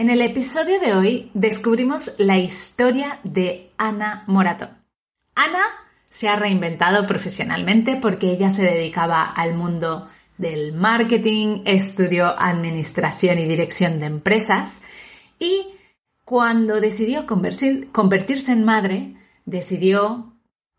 En el episodio de hoy descubrimos la historia de Ana Morato. Ana se ha reinventado profesionalmente porque ella se dedicaba al mundo del marketing, estudió administración y dirección de empresas y cuando decidió convertirse en madre, decidió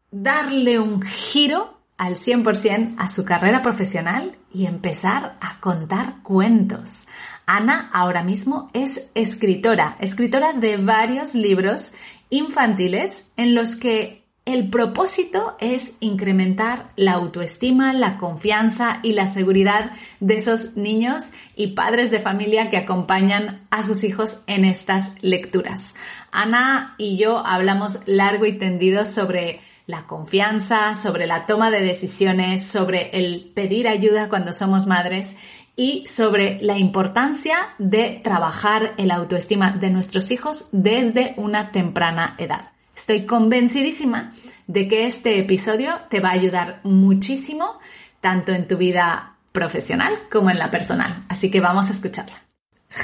darle un giro al 100% a su carrera profesional y empezar a contar cuentos, Ana ahora mismo es escritora, escritora de varios libros infantiles en los que el propósito es incrementar la autoestima, la confianza y la seguridad de esos niños y padres de familia que acompañan a sus hijos en estas lecturas. Ana y yo hablamos largo y tendido sobre la confianza, sobre la toma de decisiones, sobre el pedir ayuda cuando somos madres y sobre la importancia de trabajar el autoestima de nuestros hijos desde una temprana edad. Estoy convencidísima de que este episodio te va a ayudar muchísimo, tanto en tu vida profesional como en la personal. Así que vamos a escucharla.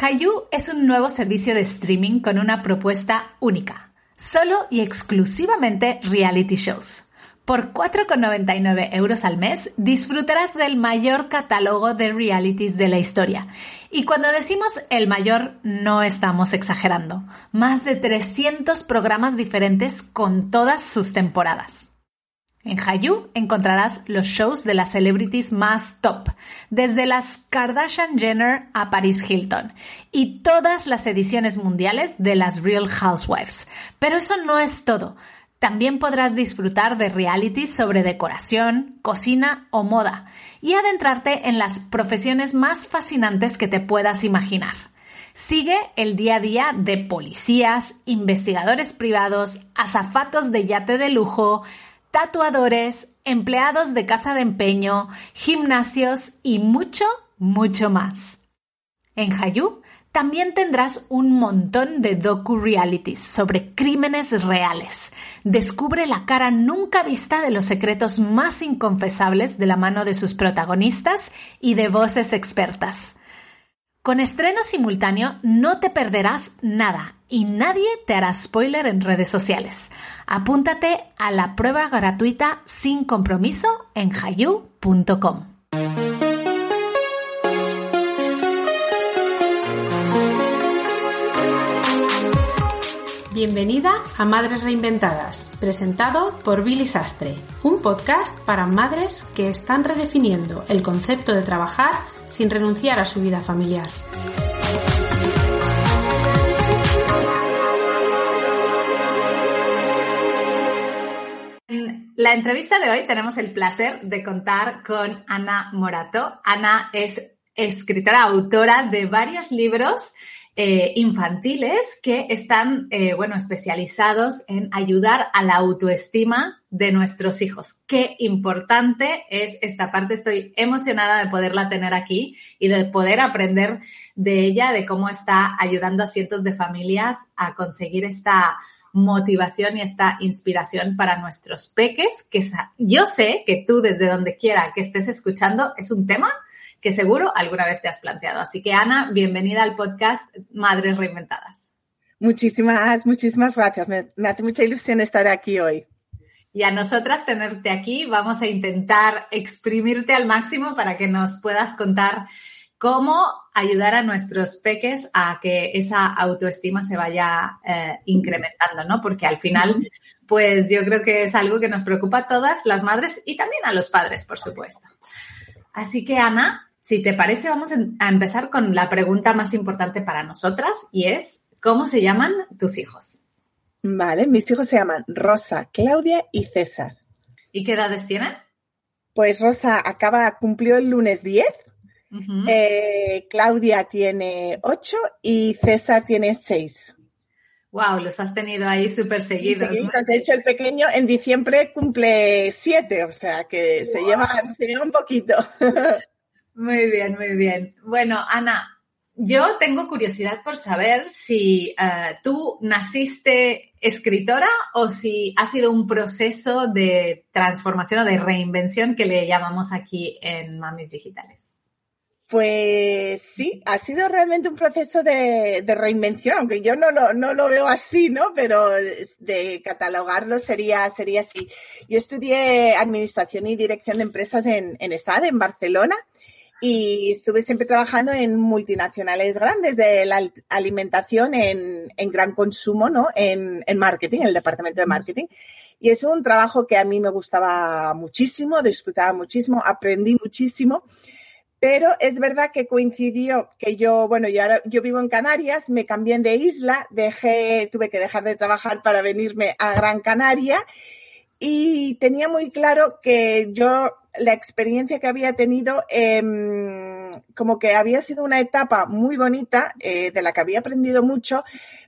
Hayu es un nuevo servicio de streaming con una propuesta única, solo y exclusivamente reality shows. Por 4,99 euros al mes disfrutarás del mayor catálogo de realities de la historia. Y cuando decimos el mayor, no estamos exagerando. Más de 300 programas diferentes con todas sus temporadas. En Hayu encontrarás los shows de las celebrities más top, desde las Kardashian Jenner a Paris Hilton, y todas las ediciones mundiales de las Real Housewives. Pero eso no es todo. También podrás disfrutar de realities sobre decoración, cocina o moda y adentrarte en las profesiones más fascinantes que te puedas imaginar. Sigue el día a día de policías, investigadores privados, azafatos de yate de lujo, tatuadores, empleados de casa de empeño, gimnasios y mucho, mucho más. En Hayu también tendrás un montón de docu-realities sobre crímenes reales. Descubre la cara nunca vista de los secretos más inconfesables de la mano de sus protagonistas y de voces expertas. Con estreno simultáneo no te perderás nada y nadie te hará spoiler en redes sociales. Apúntate a la prueba gratuita sin compromiso en hayu.com. Bienvenida a Madres Reinventadas, presentado por Billy Sastre, un podcast para madres que están redefiniendo el concepto de trabajar sin renunciar a su vida familiar. En la entrevista de hoy tenemos el placer de contar con Ana Morato. Ana es escritora, autora de varios libros eh, infantiles que están, eh, bueno, especializados en ayudar a la autoestima de nuestros hijos. Qué importante es esta parte. Estoy emocionada de poderla tener aquí y de poder aprender de ella, de cómo está ayudando a cientos de familias a conseguir esta motivación y esta inspiración para nuestros peques, que yo sé que tú desde donde quiera que estés escuchando es un tema que seguro alguna vez te has planteado. Así que Ana, bienvenida al podcast Madres Reinventadas. Muchísimas, muchísimas gracias. Me, hace mucha ilusión estar aquí hoy. Y a nosotras tenerte aquí, vamos a intentar exprimirte al máximo para que nos puedas contar cómo ayudar a nuestros peques a que esa autoestima se vaya eh, incrementando, ¿no? Porque al final, pues yo creo que es algo que nos preocupa a todas las madres y también a los padres, por supuesto. Así que, Ana, si te parece, vamos a empezar con la pregunta más importante para nosotras y es, ¿cómo se llaman tus hijos? Vale, mis hijos se llaman Rosa, Claudia y César. ¿Y qué edades tienen? Pues Rosa acaba, cumplió el lunes 10 Eh, Claudia tiene ocho y César tiene seis. Wow, los has tenido ahí súper seguidos. De hecho, el pequeño en diciembre cumple siete, o sea que se, lleva, se lleva un poquito. Muy bien, muy bien. Bueno, Ana, yo tengo curiosidad por saber si eh, tú naciste escritora o si ha sido un proceso de transformación o de reinvención que le llamamos aquí en Mamis Digitales. Pues sí, ha sido realmente un proceso de, reinvención, aunque yo no lo, veo así, ¿no? Pero de catalogarlo sería, sería así. Yo estudié Administración y Dirección de Empresas en, ESAD, en Barcelona, y estuve siempre trabajando en multinacionales grandes de la alimentación en, en gran consumo, ¿no? En, en marketing, en el departamento de marketing. Y es un trabajo que a mí me gustaba muchísimo, disfrutaba muchísimo, aprendí muchísimo. Pero es verdad que coincidió que yo, bueno, yo, ahora, yo vivo en Canarias, me cambié de isla, dejé, tuve que dejar de trabajar para venirme a Gran Canaria y tenía muy claro que yo la experiencia que había tenido eh, como que había sido una etapa muy bonita eh, de la que había aprendido mucho,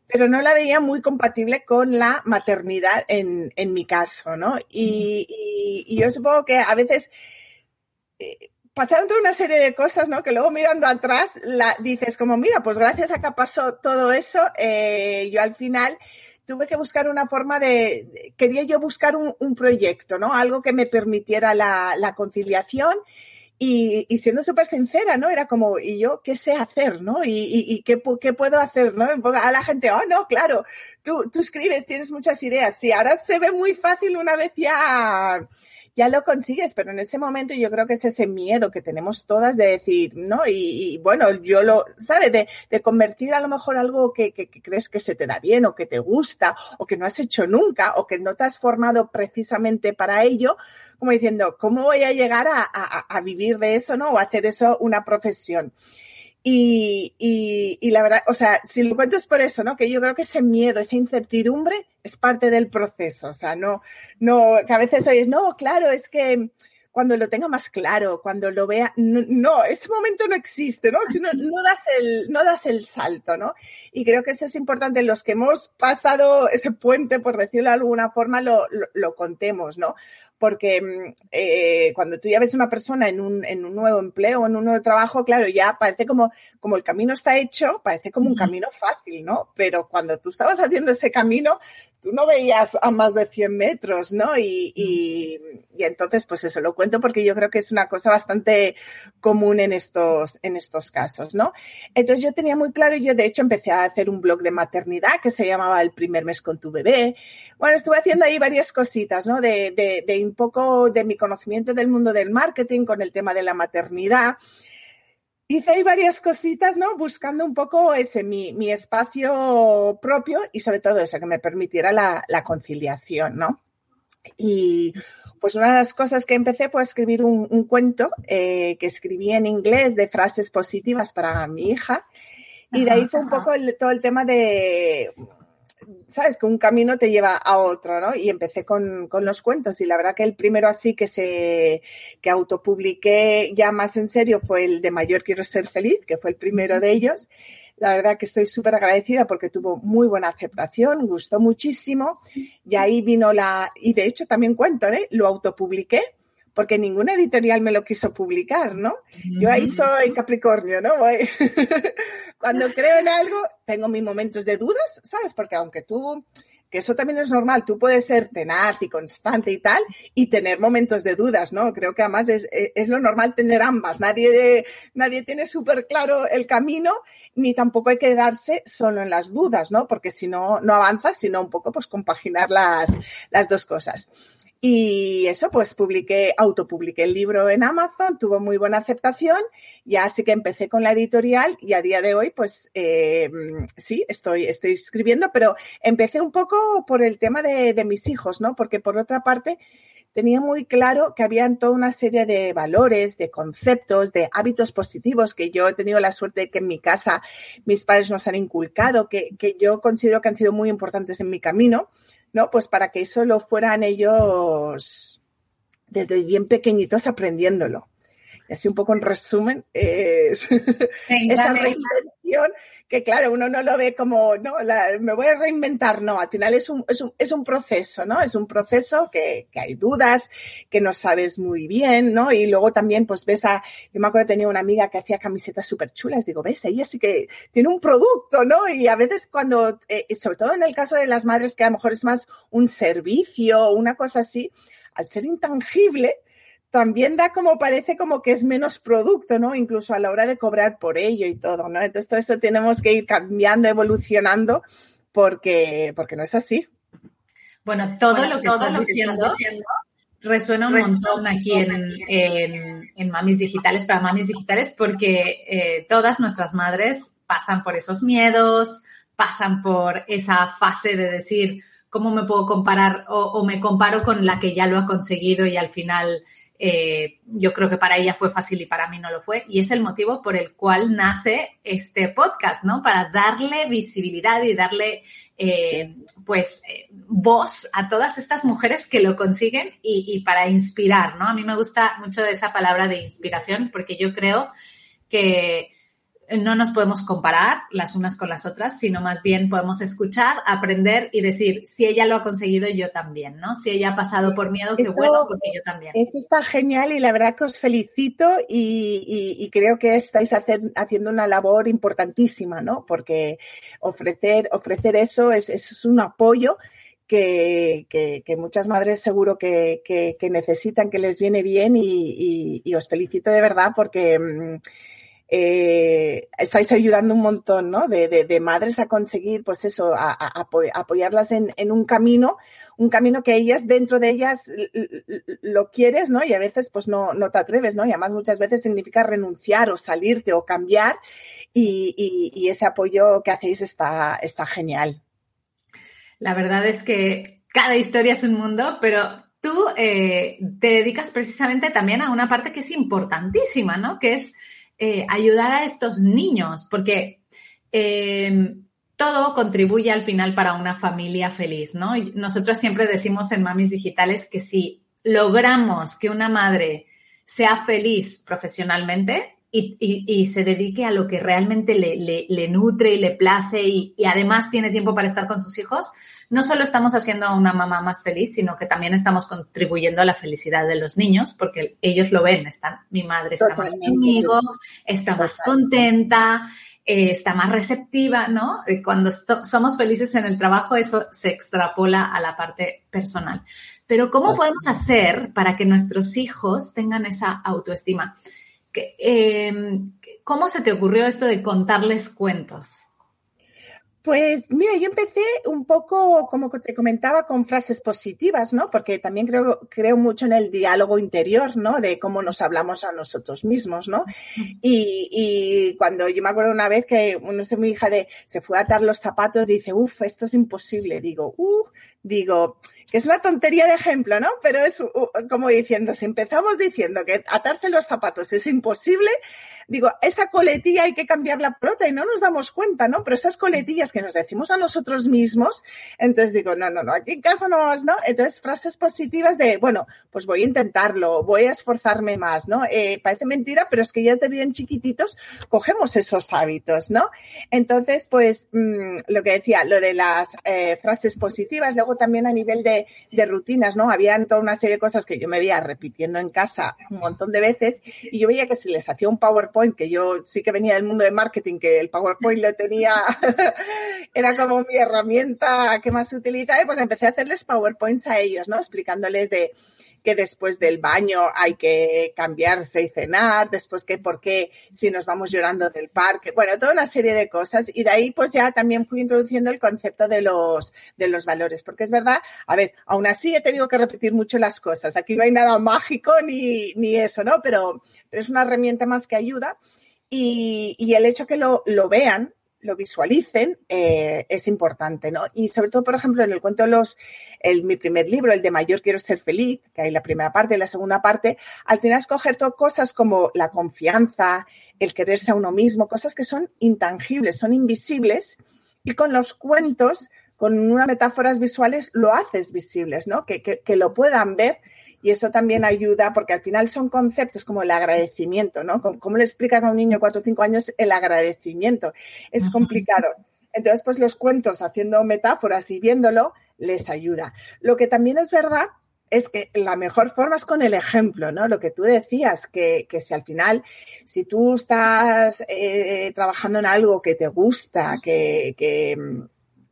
pero no la veía muy compatible con la maternidad en, en mi caso, ¿no? Y, yo supongo que a veces eh, pasaron toda una serie de cosas, ¿no? Que luego mirando atrás la, dices como, mira, pues gracias a que pasó todo eso, eh, yo al final tuve que buscar una forma de, quería yo buscar un, un proyecto, ¿no? Algo que me permitiera la, conciliación. Y, siendo súper sincera, ¿no? Era como, ¿y yo qué sé hacer, no? ¿Y, y, y qué, qué, puedo hacer, no? A la gente, oh, no, claro, tú, tú escribes, tienes muchas ideas. Sí, ahora se ve muy fácil una vez ya ya lo consigues, pero en ese momento yo creo que es ese miedo que tenemos todas de decir, ¿no? Y, bueno, yo lo, ¿sabes? De, de, convertir a lo mejor algo que, que, que, crees que se te da bien o que te gusta o que no has hecho nunca o que no te has formado precisamente para ello, como diciendo, ¿cómo voy a llegar a, a, a vivir de eso, ¿no? O hacer eso una profesión. Y, y, la verdad, o sea, si lo cuento es por eso, ¿no? Que yo creo que ese miedo, esa incertidumbre es parte del proceso. O sea, no, no, que a veces oyes, no, claro, es que cuando lo tenga más claro, cuando lo vea, no, no ese momento no existe, ¿no? Si no, no, das el, no das el salto, ¿no? Y creo que eso es importante, los que hemos pasado ese puente, por decirlo de alguna forma, lo, lo contemos, ¿no? Porque eh, cuando tú ya ves a una persona en un, en un nuevo empleo, en un nuevo trabajo, claro, ya parece como, como el camino está hecho, parece como un camino fácil, ¿no? Pero cuando tú estabas haciendo ese camino, tú no veías a más de 100 metros, ¿no? Y, y, y, entonces, pues eso lo cuento porque yo creo que es una cosa bastante común en estos, en estos casos, ¿no? Entonces yo tenía muy claro, yo de hecho empecé a hacer un blog de maternidad que se llamaba El primer mes con tu bebé. Bueno, estuve haciendo ahí varias cositas, ¿no? De, de, de un poco de mi conocimiento del mundo del marketing con el tema de la maternidad hice ahí varias cositas, ¿no? Buscando un poco ese, mi, mi espacio propio y sobre todo eso, que me permitiera la, la, conciliación, ¿no? Y pues una de las cosas que empecé fue a escribir un, un cuento eh, que escribí en inglés de frases positivas para mi hija. Y de ahí fue un poco el, todo el tema de sabes, que un camino te lleva a otro, ¿no? Y empecé con, con, los cuentos y la verdad que el primero así que se, que autopubliqué ya más en serio fue el de Mayor Quiero Ser Feliz, que fue el primero de ellos. La verdad que estoy súper agradecida porque tuvo muy buena aceptación, gustó muchísimo y ahí vino la, y de hecho también cuento, ¿eh? Lo autopubliqué porque ninguna editorial me lo quiso publicar, ¿no? Yo ahí soy Capricornio, ¿no? Cuando creo en algo, tengo mis momentos de dudas, ¿sabes? Porque aunque tú, que eso también es normal, tú puedes ser tenaz y constante y tal, y tener momentos de dudas, ¿no? Creo que además es, es lo normal tener ambas. Nadie, nadie tiene súper claro el camino, ni tampoco hay que quedarse solo en las dudas, ¿no? Porque si no, no avanzas, sino un poco, pues compaginar las, las dos cosas. Y eso, pues publiqué, autopubliqué el libro en Amazon, tuvo muy buena aceptación, ya así que empecé con la editorial y a día de hoy, pues eh, sí, estoy, estoy escribiendo, pero empecé un poco por el tema de, de mis hijos, ¿no? Porque por otra parte, tenía muy claro que habían toda una serie de valores, de conceptos, de hábitos positivos que yo he tenido la suerte de que en mi casa mis padres nos han inculcado, que, que yo considero que han sido muy importantes en mi camino ¿no? Pues para que eso lo fueran ellos desde bien pequeñitos aprendiéndolo. así un poco en resumen, es esa que claro, uno no lo ve como, no, me voy a reinventar, no, al final es un, es un, es un proceso, ¿no? Es un proceso que, que, hay dudas, que no sabes muy bien, ¿no? Y luego también, pues ves a, yo me acuerdo tenía una amiga que hacía camisetas súper chulas, digo, ves, ella sí que tiene un producto, ¿no? Y a veces cuando, eh, sobre todo en el caso de las madres que a lo mejor es más un servicio, una cosa así, al ser intangible, también da como parece como que es menos producto, ¿no? Incluso a la hora de cobrar por ello y todo, ¿no? Entonces todo eso tenemos que ir cambiando, evolucionando, porque, porque no es así. Bueno, todo lo que estás diciendo, resuena un montón aquí en, en, Mamis Digitales, para Mamis Digitales, porque eh, todas nuestras madres pasan por esos miedos, pasan por esa fase de decir, ¿cómo me puedo comparar? O, o me comparo con la que ya lo ha conseguido y al final eh, yo creo que para ella fue fácil y para mí no lo fue. Y es el motivo por el cual nace este podcast, ¿no? Para darle visibilidad y darle, eh, pues, eh, voz a todas estas mujeres que lo consiguen y, y para inspirar, ¿no? A mí me gusta mucho esa palabra de inspiración porque yo creo que no nos podemos comparar las unas con las otras, sino más bien podemos escuchar, aprender y decir, si ella lo ha conseguido, yo también, ¿no? Si ella ha pasado por miedo, qué bueno, porque yo también. Eso está genial y la verdad que os felicito y, creo que estáis haciendo una labor importantísima, ¿no? Porque ofrecer, ofrecer eso es, es un apoyo que, que, muchas madres seguro que, que, necesitan, que les viene bien y, y, os felicito de verdad porque mm, eh, estáis ayudando un montón, ¿no? De, de, madres a conseguir, pues eso, a, apoyarlas en, en, un camino, un camino que ellas, dentro de ellas, lo quieres, ¿no? Y a veces, pues no, no te atreves, ¿no? Y además muchas veces significa renunciar o salirte o cambiar y, y, y ese apoyo que hacéis está, está genial. La verdad es que cada historia es un mundo, pero tú eh, te dedicas precisamente también a una parte que es importantísima, ¿no? Que es eh, ayudar a estos niños, porque eh, todo contribuye al final para una familia feliz, ¿no? nosotros siempre decimos en Mamis Digitales que si logramos que una madre sea feliz profesionalmente y, se dedique a lo que realmente le, nutre y le place y, y además tiene tiempo para estar con sus hijos, no solo estamos haciendo a una mamá más feliz, sino que también estamos contribuyendo a la felicidad de los niños, porque ellos lo ven, están, mi madre está más conmigo, está más contenta, eh, está más receptiva, ¿no? Cuando somos felices en el trabajo, eso se extrapola a la parte personal. Pero ¿cómo podemos hacer para que nuestros hijos tengan esa autoestima? Em, ¿Cómo se te ocurrió esto de contarles cuentos? Pues mira, yo empecé un poco, como te comentaba, con frases positivas, ¿no? Porque también creo, creo mucho en el diálogo interior, ¿no? De cómo nos hablamos a nosotros mismos, ¿no? Y, y cuando yo me acuerdo una vez que, no sé, mi hija de, se fue a atar los zapatos y dice, uff, esto es imposible. Digo, uff, digo, que es una tontería de ejemplo, ¿no? Pero es como diciendo, si empezamos diciendo que atarse los zapatos es imposible, digo, esa coletilla hay que cambiarla por otra y no nos damos cuenta, ¿no? Pero esas coletillas que nos decimos a nosotros mismos, entonces digo, no, no, no, aquí en casa no ¿no? Entonces frases positivas de, bueno, pues voy a intentarlo, voy a esforzarme más, ¿no? Eh, parece mentira, pero es que ya desde bien chiquititos cogemos esos hábitos, ¿no? Entonces, pues, mmm, lo que decía, lo de las eh, frases positivas, luego también a nivel de, de rutinas, ¿no? Habían toda una serie de cosas que yo me veía repitiendo en casa un montón de veces y yo veía que si les hacía un PowerPoint que yo sí que venía del mundo de marketing, que el PowerPoint lo tenía, era como mi herramienta que más se utiliza, y pues empecé a hacerles PowerPoints a ellos, ¿no? Explicándoles de que después del baño hay que cambiarse y cenar, después que por qué si nos vamos llorando del parque, bueno, toda una serie de cosas y de ahí pues ya también fui introduciendo el concepto de los, de los valores, porque es verdad, a ver, aún así he tenido que repetir mucho las cosas, aquí no hay nada mágico ni, ni eso, ¿no? Pero, pero es una herramienta más que ayuda. Y, y el hecho que lo, lo vean, lo visualicen eh, es importante, ¿no? Y sobre todo, por ejemplo, en el cuento los, el, mi primer libro, el de Mayor Quiero Ser Feliz, que hay la primera parte y la segunda parte, al final escoger cosas como la confianza, el quererse a uno mismo, cosas que son intangibles, son invisibles, y con los cuentos, con unas metáforas visuales, lo haces visibles, ¿no? Que, que lo puedan ver y eso también ayuda porque al final son conceptos como el agradecimiento, ¿no? ¿Cómo, le explicas a un niño de 4 o 5 años el agradecimiento? Es complicado. Entonces, pues los cuentos haciendo metáforas y viéndolo les ayuda. Lo que también es verdad es que la mejor forma es con el ejemplo, ¿no? Lo que tú decías, que, si al final, si tú estás eh, trabajando en algo que te gusta, que, que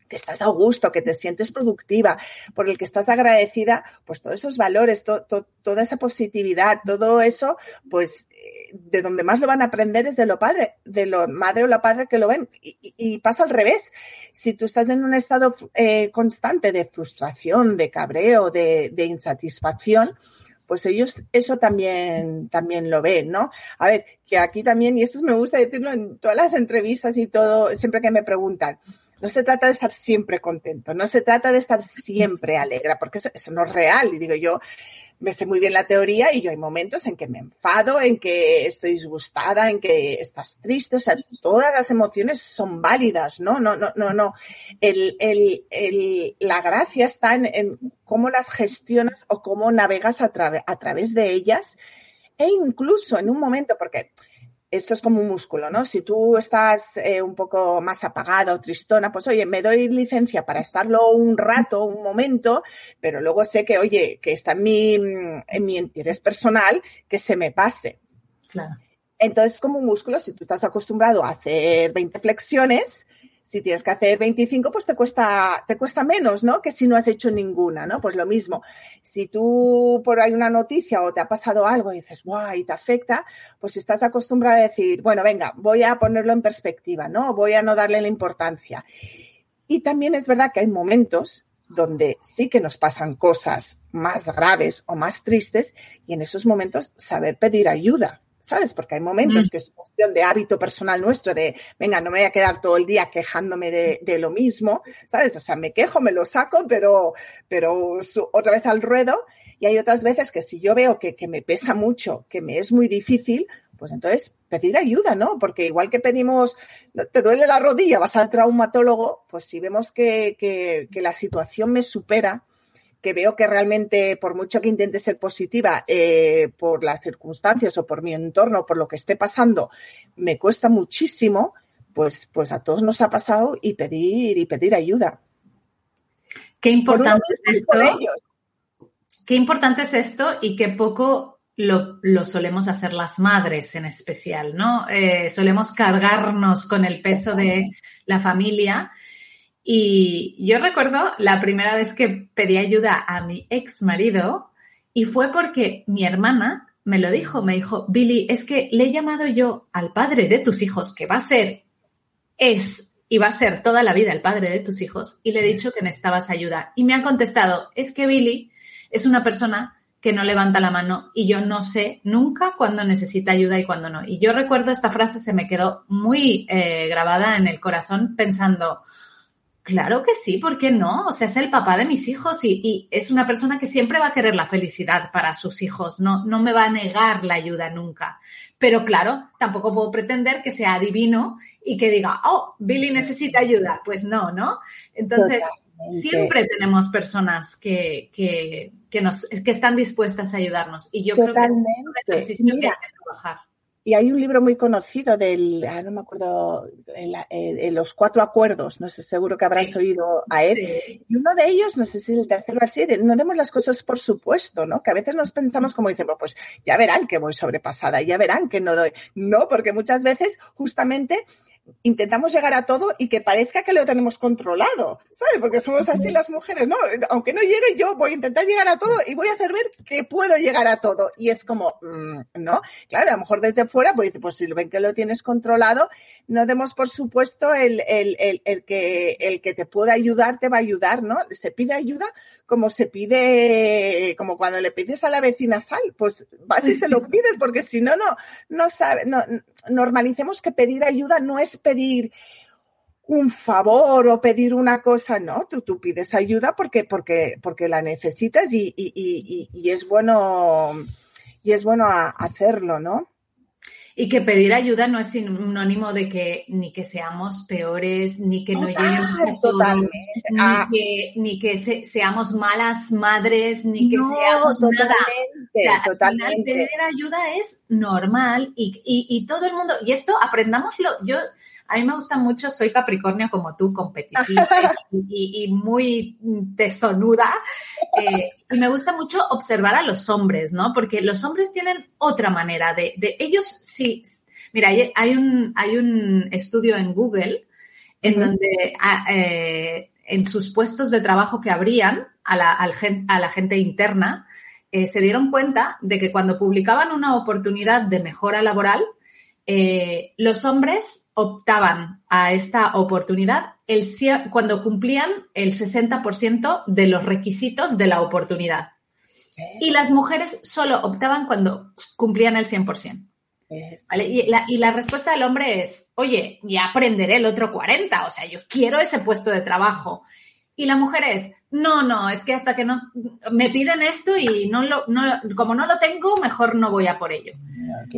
que estás a gusto, que te sientes productiva, por el que estás agradecida, pues todos esos valores, toda esa positividad, todo eso, pues eh, de donde más lo van a aprender es de lo padre, de lo madre o la padre que lo ven. Y, pasa al revés. Si tú estás en un estado eh, constante de frustración, de cabreo, de, insatisfacción, pues ellos eso también, también lo ven, ¿no? A ver, que aquí también, y esto me gusta decirlo en todas las entrevistas y todo, siempre que me preguntan, no se trata de estar siempre contento, no se trata de estar siempre alegre, porque eso, no es real. Y digo, yo me sé muy bien la teoría y yo hay momentos en que me enfado, en que estoy disgustada, en que estás triste, o sea, todas las emociones son válidas, ¿no? No, no, no, no. La gracia está en, en, cómo las gestionas o cómo navegas a, a través de ellas e incluso en un momento, porque esto es como un músculo, ¿no? Si tú estás eh, un poco más apagada o tristona, pues oye, me doy licencia para estarlo un rato, un momento, pero luego sé que, oye, que está en mi, en mi interés personal, que se me pase. Claro. Entonces, como un músculo, si tú estás acostumbrado a hacer 20 flexiones, si tienes que hacer 25, pues te cuesta, te cuesta menos, ¿no? Que si no has hecho ninguna, ¿no? Pues lo mismo. Si tú por ahí una noticia o te ha pasado algo y dices, guay, te afecta, pues estás acostumbrado a decir, bueno, venga, voy a ponerlo en perspectiva, ¿no? Voy a no darle la importancia. Y también es verdad que hay momentos donde sí que nos pasan cosas más graves o más tristes y en esos momentos saber pedir ayuda, ¿sabes? Porque hay momentos mm. que es cuestión de hábito personal nuestro, de, venga, no me voy a quedar todo el día quejándome de, de lo mismo, ¿sabes? O sea, me quejo, me lo saco, pero, pero otra vez al ruedo. Y hay otras veces que si yo veo que, que me pesa mucho, que me es muy difícil, pues entonces pedir ayuda, ¿no? Porque igual que pedimos, te duele la rodilla, vas al traumatólogo, pues si vemos que, que, que la situación me supera, que veo que realmente, por mucho que intente ser positiva, eh, por las circunstancias o por mi entorno, por lo que esté pasando, me cuesta muchísimo, pues, pues a todos nos ha pasado y pedir y pedir ayuda. Qué importante es esto. Qué importante es esto y qué poco lo, lo, solemos hacer las madres en especial, ¿no? Eh, solemos cargarnos con el peso de la familia y yo recuerdo la primera vez que pedí ayuda a mi ex marido y fue porque mi hermana me lo dijo, me dijo, Billy, es que le he llamado yo al padre de tus hijos, que va a ser, es y va a ser toda la vida el padre de tus hijos, y le he dicho que necesitabas ayuda. Y me han contestado, es que Billy es una persona que no levanta la mano y yo no sé nunca cuándo necesita ayuda y cuándo no. Y yo recuerdo esta frase, se me quedó muy eh, grabada en el corazón pensando, Claro que sí, ¿por qué no? O sea, es el papá de mis hijos y, es una persona que siempre va a querer la felicidad para sus hijos, no, no me va a negar la ayuda nunca. Pero claro, tampoco puedo pretender que sea adivino y que diga, oh, Billy necesita ayuda. Pues no, ¿no? Entonces, siempre tenemos personas que, que, que, nos, que están dispuestas a ayudarnos y yo creo que es una decisión que hay que trabajar. Y hay un libro muy conocido del, ah, no me acuerdo, los cuatro acuerdos, no sé, seguro que habrás oído a él. Y uno de ellos, no sé si es el tercero o el siete, no demos las cosas por supuesto, ¿no? Que a veces nos pensamos como dicen, pues ya verán que voy sobrepasada, ya verán que no doy. No, porque muchas veces justamente intentamos llegar a todo y que parezca que lo tenemos controlado, ¿sabes? Porque somos así las mujeres, ¿no? Aunque no llegue, yo voy a intentar llegar a todo y voy a hacer ver que puedo llegar a todo. Y es como, mm, ¿no? Claro, a lo mejor desde fuera, pues pues si lo ven que lo tienes controlado, no demos por supuesto el, el, el, el que, el que te pueda ayudar, te va a ayudar, ¿no? Se pide ayuda como se pide, como cuando le pides a la vecina sal, pues vas y se lo pides, porque si no, no, no sabe, no, normalicemos que pedir ayuda no es pedir un favor o pedir una cosa, no, tú, tú pides ayuda porque, porque, porque la necesitas y, y, y, y es bueno, y es bueno hacerlo, ¿no? Y que pedir ayuda no es sinónimo de que ni que seamos peores, ni que no lleguemos a todos, ni ah. que, ni que seamos malas madres, ni que seamos nada. O sea, totalmente. pedir ayuda es normal y, y, y todo el mundo, y esto aprendámoslo, yo a mí me gusta mucho, soy Capricornio como tú, competitiva y, muy tesonuda. Eh, y me gusta mucho observar a los hombres, ¿no? Porque los hombres tienen otra manera de, de ellos sí. Mira, hay, un, hay un estudio en Google en donde ah, eh, en sus puestos de trabajo que abrían a la, a la gente interna, eh, se dieron cuenta de que cuando publicaban una oportunidad de mejora laboral, eh, los hombres optaban a esta oportunidad el, cuando cumplían el 60% de los requisitos de la oportunidad. Y las mujeres solo optaban cuando cumplían el 100%. Y, la, y, la, respuesta del hombre es, oye, ya aprenderé el otro 40, o sea, yo quiero ese puesto de trabajo. Y la mujer es, no, no, es que hasta que no me piden esto y no lo, no, como no lo tengo, mejor no voy a por ello.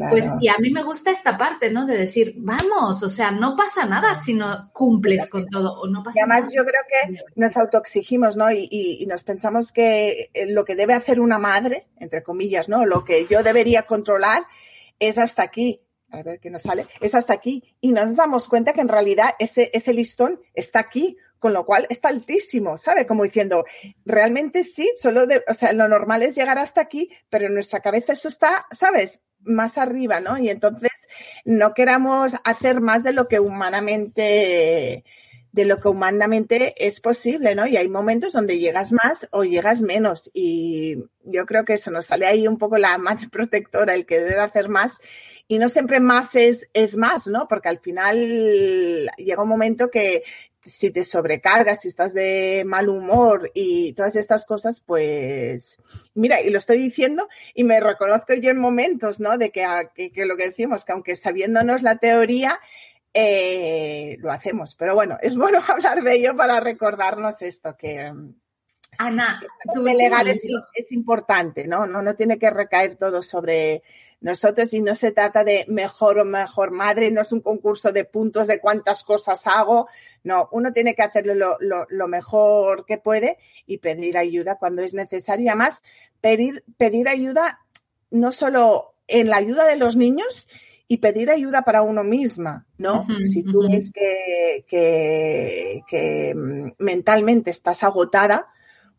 Pues, y a mí me gusta esta parte, ¿no? De decir, vamos, o sea, no pasa nada si no cumples con todo o no pasa y además yo creo que nos autoexigimos, ¿no? Y, y, nos pensamos que eh, lo que debe hacer una madre, entre comillas, ¿no? Lo que yo debería controlar es hasta aquí a ver qué nos sale, es hasta aquí. Y nos damos cuenta que en realidad ese, ese listón está aquí, con lo cual está altísimo, ¿sabe? Como diciendo, realmente sí, solo de, o sea, lo normal es llegar hasta aquí, pero en nuestra cabeza eso está, ¿sabes? Más arriba, ¿no? Y entonces no queramos hacer más de lo que humanamente, de lo que humanamente es posible, ¿no? Y hay momentos donde llegas más o llegas menos. Y yo creo que eso nos sale ahí un poco la madre protectora, el que debe hacer más y no siempre más es, es más, ¿no? Porque al final llega un momento que si te sobrecargas, si estás de mal humor y todas estas cosas, pues mira, y lo estoy diciendo y me reconozco yo en momentos, ¿no? De que, que, lo que decimos, que aunque sabiéndonos la teoría, eh, lo hacemos. Pero bueno, es bueno hablar de ello para recordarnos esto, que, Ana, tu delegar es, es, importante, ¿no? ¿no? No tiene que recaer todo sobre nosotros y no se trata de mejor o mejor madre, no es un concurso de puntos de cuántas cosas hago, no, uno tiene que hacerlo lo, lo, lo mejor que puede y pedir ayuda cuando es necesaria. Además, pedir, pedir ayuda no solo en la ayuda de los niños, y pedir ayuda para uno misma, ¿no? si tú ves que, que, que, mm, mentalmente estás agotada,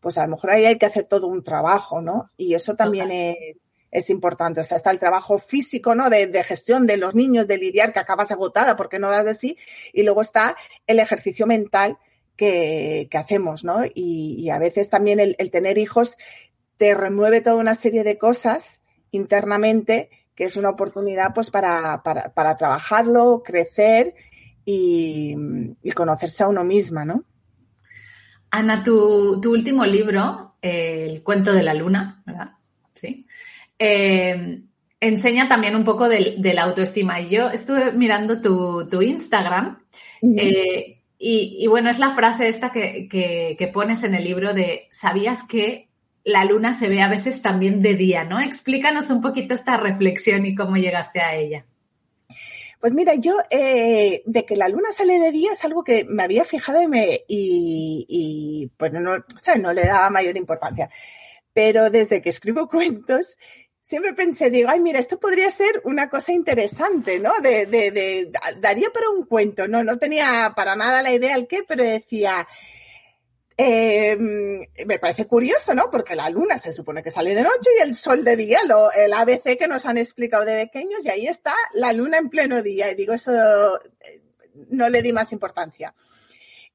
pues a lo mejor ahí hay que hacer todo un trabajo, ¿no? Y eso también es, importante. O sea, está el trabajo físico, ¿no? De, gestión de los niños, de lidiar, que acabas agotada porque no das de sí. Y luego está el ejercicio mental que, hacemos, ¿no? Y, a veces también el, tener hijos te remueve toda una serie de cosas internamente que es una oportunidad pues para, para, para trabajarlo, crecer y, y conocerse a uno misma, ¿no? Ana, tu, último libro, El cuento de la luna, ¿verdad? Sí. Eh, enseña también un poco de, la autoestima. Yo estuve mirando tu, Instagram eh, y, bueno, es la frase esta que, que, pones en el libro de, ¿sabías que la luna se ve a veces también de día, ¿no? Explícanos un poquito esta reflexión y cómo llegaste a ella. Pues mira, yo eh, de que la luna sale de día es algo que me había fijado y, me, y, y pues no, no le daba mayor importancia. Pero desde que escribo cuentos, siempre pensé, digo, ay, mira, esto podría ser una cosa interesante, ¿no? De, de, de, daría para un cuento, ¿no? No tenía para nada la idea del qué, pero decía, eh, me parece curioso, ¿no? Porque la luna se supone que sale de noche y el sol de día, lo, el ABC que nos han explicado de pequeños, y ahí está la luna en pleno día. Y digo, eso eh, no le di más importancia.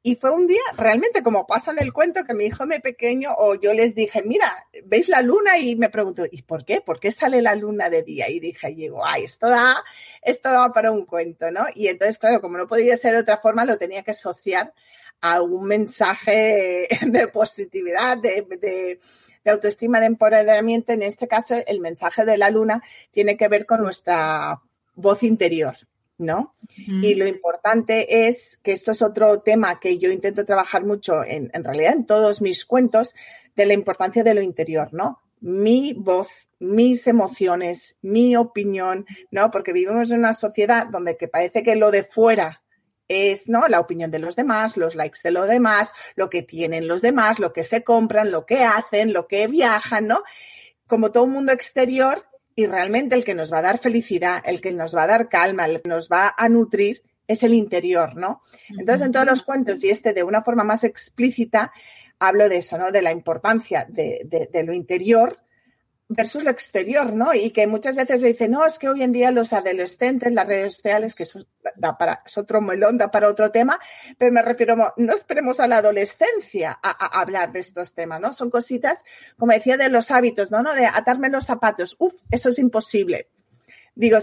Y fue un día, realmente, como pasa en el cuento, que mi hijo me pequeño, o yo les dije, mira, ¿veis la luna? Y me preguntó, ¿y por qué? ¿Por qué sale la luna de día? Y dije, digo, ay, esto da, esto da para un cuento, ¿no? Y entonces, claro, como no podía ser otra forma, lo tenía que asociar algún mensaje de positividad, de, autoestima, de empoderamiento. En este caso, el mensaje de la luna tiene que ver con nuestra voz interior. ¿no? Y lo importante es que esto es otro tema que yo intento trabajar mucho en, en realidad en todos mis cuentos de la importancia de lo interior, ¿no? mi voz, mis emociones, mi opinión, ¿no? Porque vivimos en una sociedad donde que parece que lo de fuera es, ¿no? La opinión de los demás, los likes de los demás, lo que tienen los demás, lo que se compran, lo que hacen, lo que viajan, ¿no? Como todo un mundo exterior y realmente el que nos va a dar felicidad, el que nos va a dar calma, el que nos va a nutrir es el interior, ¿no? Entonces, en todos los cuentos y este de una forma más explícita, hablo de eso, ¿no? De la importancia de, de, de lo interior versus lo exterior, ¿no? Y que muchas veces le dicen, no, es que hoy en día los adolescentes, las redes sociales, que eso da para, es otro melón, da para otro tema, pero me refiero, no esperemos a la adolescencia a, a, hablar de estos temas, ¿no? Son cositas, como decía, de los hábitos, ¿no? ¿no? De atarme los zapatos, uf, eso es imposible. Digo,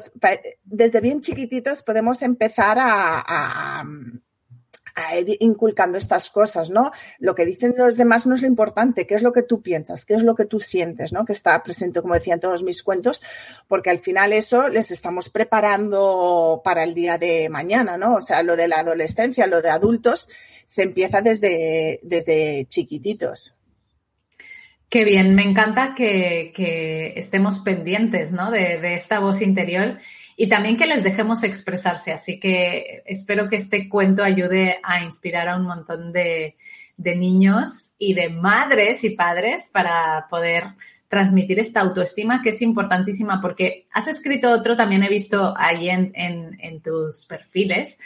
desde bien chiquititos podemos empezar a, a a ir inculcando estas cosas, ¿no? Lo que dicen los demás no es lo importante, qué es lo que tú piensas, qué es lo que tú sientes, ¿no? Que está presente, como decía en todos mis cuentos, porque al final eso les estamos preparando para el día de mañana, ¿no? O sea, lo de la adolescencia, lo de adultos, se empieza desde, desde chiquititos. Qué bien, me encanta que, estemos pendientes ¿no? de, esta voz interior y también que les dejemos expresarse. Así que espero que este cuento ayude a inspirar a un montón de, niños y de madres y padres para poder transmitir esta autoestima que es importantísima porque has escrito otro, también he visto ahí en, en tus perfiles,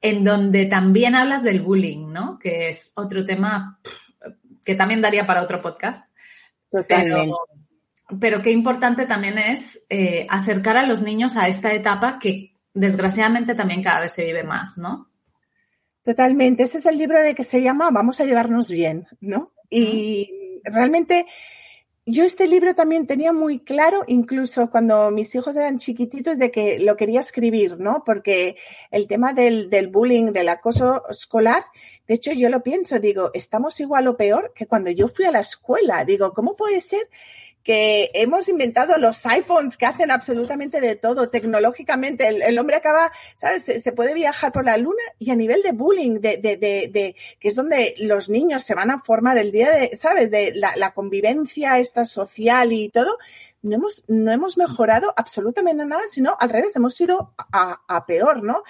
en donde también hablas del bullying, ¿no? Que es otro tema que también daría para otro podcast. Totalmente. Pero, pero qué importante también es eh, acercar a los niños a esta etapa que desgraciadamente también cada vez se vive más, ¿no? Totalmente. Ese es el libro de que se llama Vamos a llevarnos bien, ¿no? Y realmente yo este libro también tenía muy claro, incluso cuando mis hijos eran chiquititos, de que lo quería escribir, ¿no? Porque el tema del, del bullying, del acoso escolar, de hecho yo lo pienso, digo, estamos igual o peor que cuando yo fui a la escuela. Digo, ¿cómo puede ser que hemos inventado los iPhones que hacen absolutamente de todo tecnológicamente. El, hombre acaba, ¿sabes? Se, puede viajar por la luna y a nivel de bullying, de, de, de, de, que es donde los niños se van a formar el día de, ¿sabes? De la, convivencia esta social y todo. No hemos, no hemos mejorado absolutamente nada, sino al revés, hemos ido a peor, ¿no?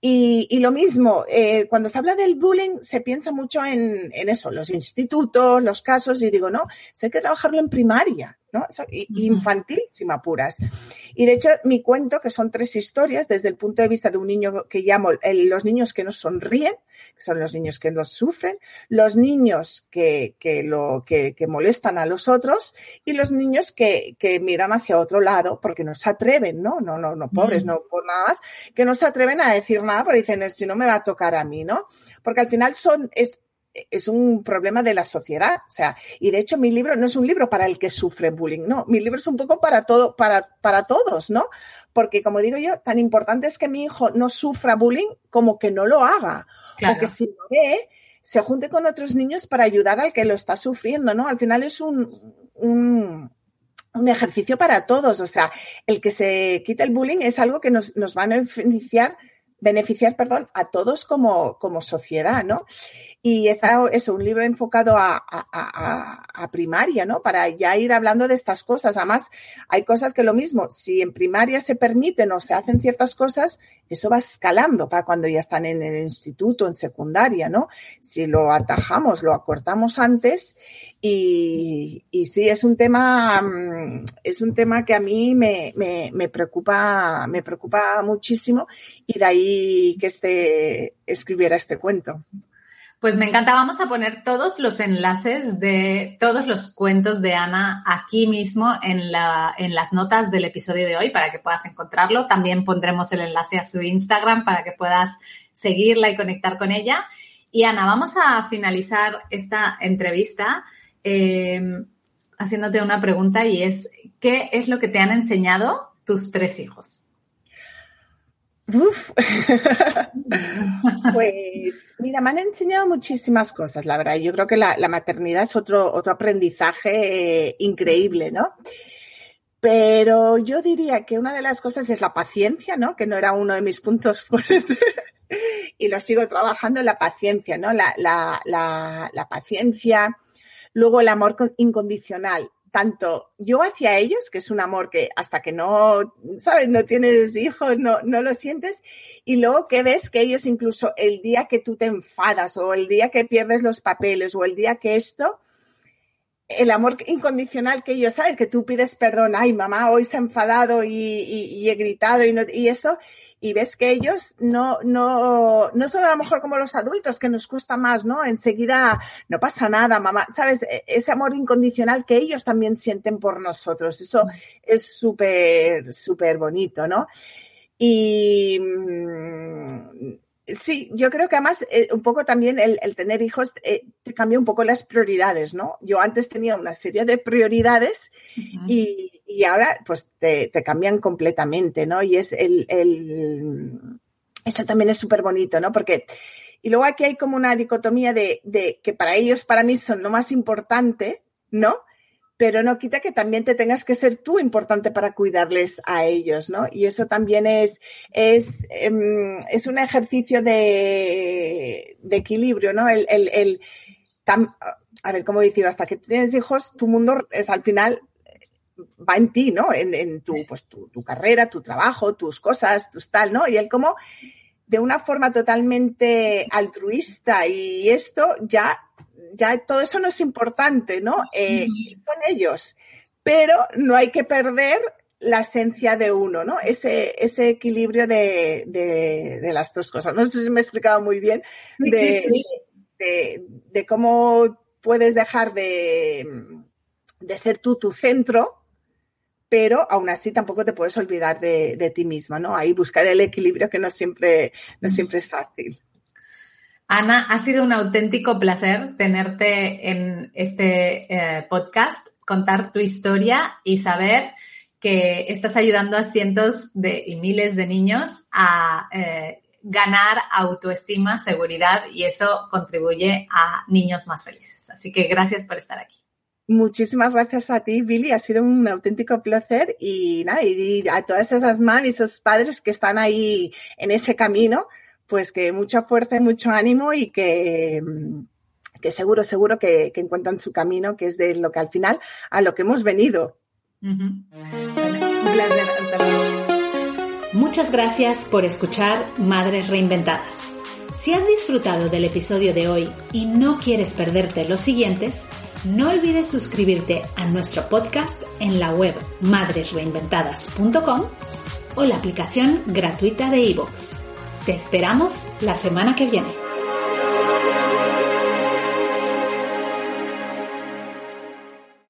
Y, y, lo mismo, eh, cuando se habla del bullying, se piensa mucho en, en, eso, los institutos, los casos, y digo, no, hay que trabajarlo en primaria, ¿no? Infantil, si me apuras. Y de hecho, mi cuento, que son tres historias, desde el punto de vista de un niño que llamo el, los niños que no sonríen, que son los niños que los sufren, los niños que, que, lo, que, que molestan a los otros y los niños que, que miran hacia otro lado porque no se atreven, ¿no? No, no, no, pobres, no por nada más, que no se atreven a decir nada porque dicen, si no me va a tocar a mí, ¿no? Porque al final son, es, es un problema de la sociedad. O sea, y de hecho mi libro no es un libro para el que sufre bullying, no. Mi libro es un poco para todo, para, para todos, ¿no? Porque como digo yo, tan importante es que mi hijo no sufra bullying como que no lo haga. Claro. O que si lo ve, se junte con otros niños para ayudar al que lo está sufriendo, ¿no? Al final es un, un, un ejercicio para todos. O sea, el que se quite el bullying es algo que nos, nos va a beneficiar beneficiar, perdón, a todos como, como sociedad, ¿no? Y está eso, un libro enfocado a, a, a, a, primaria, ¿no? Para ya ir hablando de estas cosas. Además, hay cosas que lo mismo, si en primaria se permiten o se hacen ciertas cosas, eso va escalando para cuando ya están en el instituto, en secundaria, ¿no? Si lo atajamos, lo acortamos antes y, y sí, es un tema, mm, es un tema que a mí me, me, me preocupa, me preocupa muchísimo y de ahí que este, escribiera este cuento. Pues me encanta. Vamos a poner todos los enlaces de todos los cuentos de Ana aquí mismo en, la, en las notas del episodio de hoy para que puedas encontrarlo. También pondremos el enlace a su Instagram para que puedas seguirla y conectar con ella. Y Ana, vamos a finalizar esta entrevista eh, haciéndote una pregunta y es, ¿qué es lo que te han enseñado tus tres hijos? Uf. pues mira, me han enseñado muchísimas cosas, la verdad. Yo creo que la, la maternidad es otro, otro aprendizaje eh, increíble, ¿no? Pero yo diría que una de las cosas es la paciencia, ¿no? Que no era uno de mis puntos fuertes. y lo sigo trabajando en la paciencia, ¿no? La, la, la, la paciencia. Luego el amor incondicional tanto yo hacia ellos, que es un amor que hasta que no, sabes, no tienes hijos, no, no lo sientes, y luego que ves que ellos incluso el día que tú te enfadas o el día que pierdes los papeles o el día que esto, el amor incondicional que ellos saben, que tú pides perdón, ay mamá, hoy se ha enfadado y, he gritado y eso, y ves que ellos no, no, no son a lo mejor como los adultos, que nos cuesta más, ¿no? Enseguida no pasa nada, mamá, ¿sabes? E, ese amor incondicional que ellos también sienten por nosotros. Eso es súper, súper bonito, ¿no? Y mm, Sí, yo creo que además eh, un poco también el, tener hijos eh, te cambia un poco las prioridades, ¿no? Yo antes tenía una serie de prioridades y, y, ahora pues te, te, cambian completamente, ¿no? Y es el, el... esto también es súper bonito, ¿no? Porque y luego aquí hay como una dicotomía de, de que para ellos, para mí son lo más importante, ¿no? Pero no quita que también te tengas que ser tú importante para cuidarles a ellos, ¿no? Y eso también es, es, em, es un ejercicio de, de equilibrio, ¿no? El, el, el a ver, ¿cómo decirlo? Hasta que tienes hijos, tu mundo es al final va en ti, ¿no? En, en tu, pues, tu, tu, carrera, tu trabajo, tus cosas, tus tal, ¿no? Y él como de una forma totalmente altruista y esto ya ya todo eso no es importante, ¿no? Eh, son ellos, pero no hay que perder la esencia de uno, ¿no? Ese, ese equilibrio de, de, las dos cosas. No sé si me he explicado muy bien de, de cómo puedes dejar de, de ser tú tu centro, pero aún así tampoco te puedes olvidar de, de, ti misma, ¿no? Ahí buscar el equilibrio que no siempre, no siempre es fácil. Ana, ha sido un auténtico placer tenerte en este eh, podcast, contar tu historia y saber que estás ayudando a cientos de, y miles de niños a eh, ganar autoestima, seguridad y eso contribuye a niños más felices. Así que gracias por estar aquí. Muchísimas gracias a ti, Billy. Ha sido un auténtico placer y a todas esas madres y esos padres que están ahí en ese camino pues que mucha fuerza y mucho ánimo y que, que seguro, seguro que, encuentran su camino, que es de lo que al final, a lo que hemos venido. Muchas gracias por escuchar Madres Reinventadas. Si has disfrutado del episodio de hoy y no quieres perderte los siguientes, no olvides suscribirte a nuestro podcast en la web madresreinventadas.com o la aplicación gratuita de iVoox. Te esperamos la semana que viene.